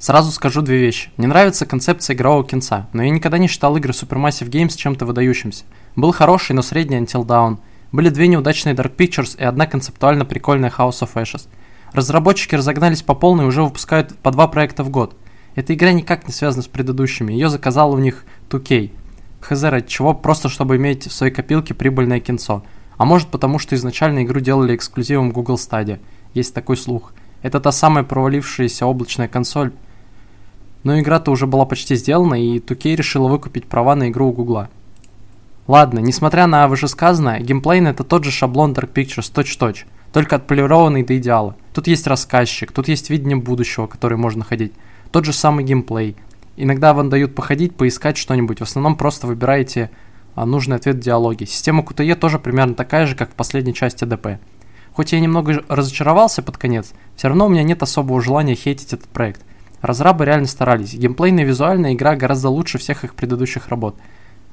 Сразу скажу две вещи. Мне нравится концепция игрового кинца, но я никогда не считал игры Supermassive Games чем-то выдающимся. Был хороший, но средний Until Dawn. Были две неудачные Dark Pictures и одна концептуально прикольная House of Ashes. Разработчики разогнались по полной и уже выпускают по два проекта в год. Эта игра никак не связана с предыдущими, ее заказал у них 2K. Хз, ради чего, просто чтобы иметь в своей копилке прибыльное кинцо. А может потому, что изначально игру делали эксклюзивом Google Stadia. Есть такой слух. Это та самая провалившаяся облачная консоль, но игра-то уже была почти сделана, и 2K решила выкупить права на игру у Гугла. Ладно, несмотря на вышесказанное, геймплейно это тот же шаблон Dark Pictures точь-точь, только отполированный до идеала. Тут есть рассказчик, тут есть видение будущего, которое можно ходить. Тот же самый геймплей. Иногда вам дают походить, поискать что-нибудь, в основном просто выбираете а, нужный ответ в диалоге. Система QTE тоже примерно такая же, как в последней части ДП. Хоть я немного разочаровался под конец, все равно у меня нет особого желания хейтить этот проект. Разрабы реально старались. Геймплейная визуальная игра гораздо лучше всех их предыдущих работ.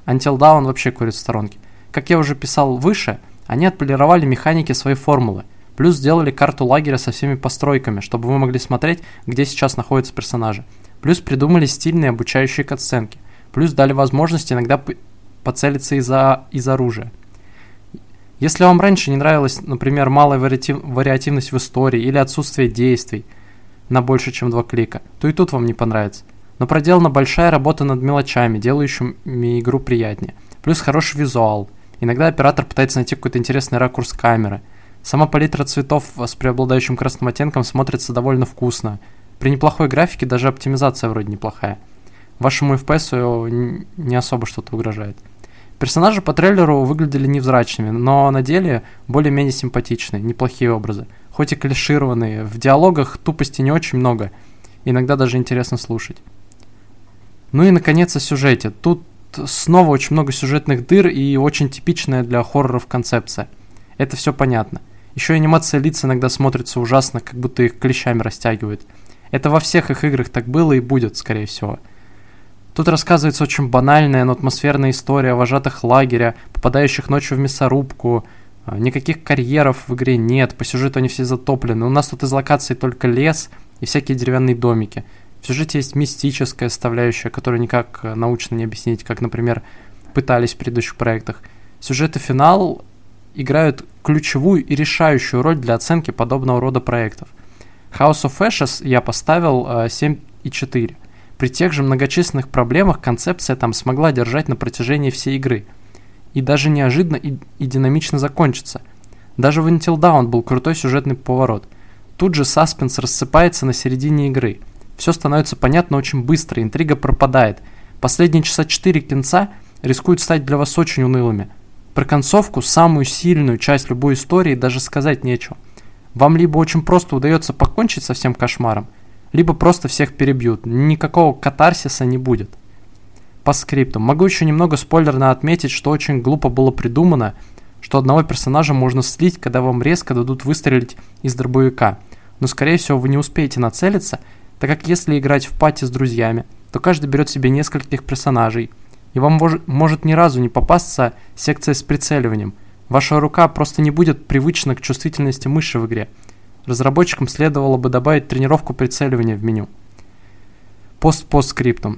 Until Dawn вообще курит в сторонке. Как я уже писал выше, они отполировали механики своей формулы, плюс сделали карту лагеря со всеми постройками, чтобы вы могли смотреть, где сейчас находятся персонажи. Плюс придумали стильные обучающие катсценки. Плюс дали возможность иногда поцелиться из, из оружия. Если вам раньше не нравилась, например, малая вариатив, вариативность в истории или отсутствие действий – на больше, чем два клика, то и тут вам не понравится. Но проделана большая работа над мелочами, делающими игру приятнее. Плюс хороший визуал. Иногда оператор пытается найти какой-то интересный ракурс камеры. Сама палитра цветов с преобладающим красным оттенком смотрится довольно вкусно. При неплохой графике даже оптимизация вроде неплохая. Вашему FPS не особо что-то угрожает. Персонажи по трейлеру выглядели невзрачными, но на деле более-менее симпатичные, неплохие образы хоть и клишированные. В диалогах тупости не очень много, иногда даже интересно слушать. Ну и наконец о сюжете. Тут снова очень много сюжетных дыр и очень типичная для хорроров концепция. Это все понятно. Еще анимация лиц иногда смотрится ужасно, как будто их клещами растягивают. Это во всех их играх так было и будет, скорее всего. Тут рассказывается очень банальная, но атмосферная история о вожатых лагеря, попадающих ночью в мясорубку, никаких карьеров в игре нет, по сюжету они все затоплены. У нас тут из локаций только лес и всякие деревянные домики. В сюжете есть мистическая составляющая, которую никак э, научно не объяснить, как, например, пытались в предыдущих проектах. Сюжет и финал играют ключевую и решающую роль для оценки подобного рода проектов. House of Ashes я поставил э, 7,4. При тех же многочисленных проблемах концепция там смогла держать на протяжении всей игры – и даже неожиданно и, и динамично закончится. Даже в Until Dawn был крутой сюжетный поворот. Тут же саспенс рассыпается на середине игры. Все становится понятно очень быстро, интрига пропадает. Последние часа 4 кинца рискуют стать для вас очень унылыми. Про концовку, самую сильную часть любой истории, даже сказать нечего. Вам либо очень просто удается покончить со всем кошмаром, либо просто всех перебьют. Никакого катарсиса не будет по скрипту. Могу еще немного спойлерно отметить, что очень глупо было придумано, что одного персонажа можно слить, когда вам резко дадут выстрелить из дробовика. Но скорее всего вы не успеете нацелиться, так как если играть в пати с друзьями, то каждый берет себе нескольких персонажей, и вам мож может ни разу не попасться секция с прицеливанием. Ваша рука просто не будет привычна к чувствительности мыши в игре. Разработчикам следовало бы добавить тренировку прицеливания в меню. Пост-постскриптум.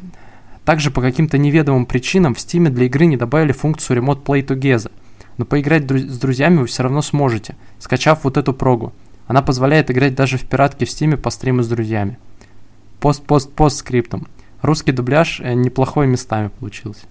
Также по каким-то неведомым причинам в Steam для игры не добавили функцию Remote Play Together, но поиграть дру- с друзьями вы все равно сможете, скачав вот эту прогу. Она позволяет играть даже в пиратке в Steam по стриму с друзьями. Пост-пост-пост скриптом. Русский дубляж э, неплохой местами получился.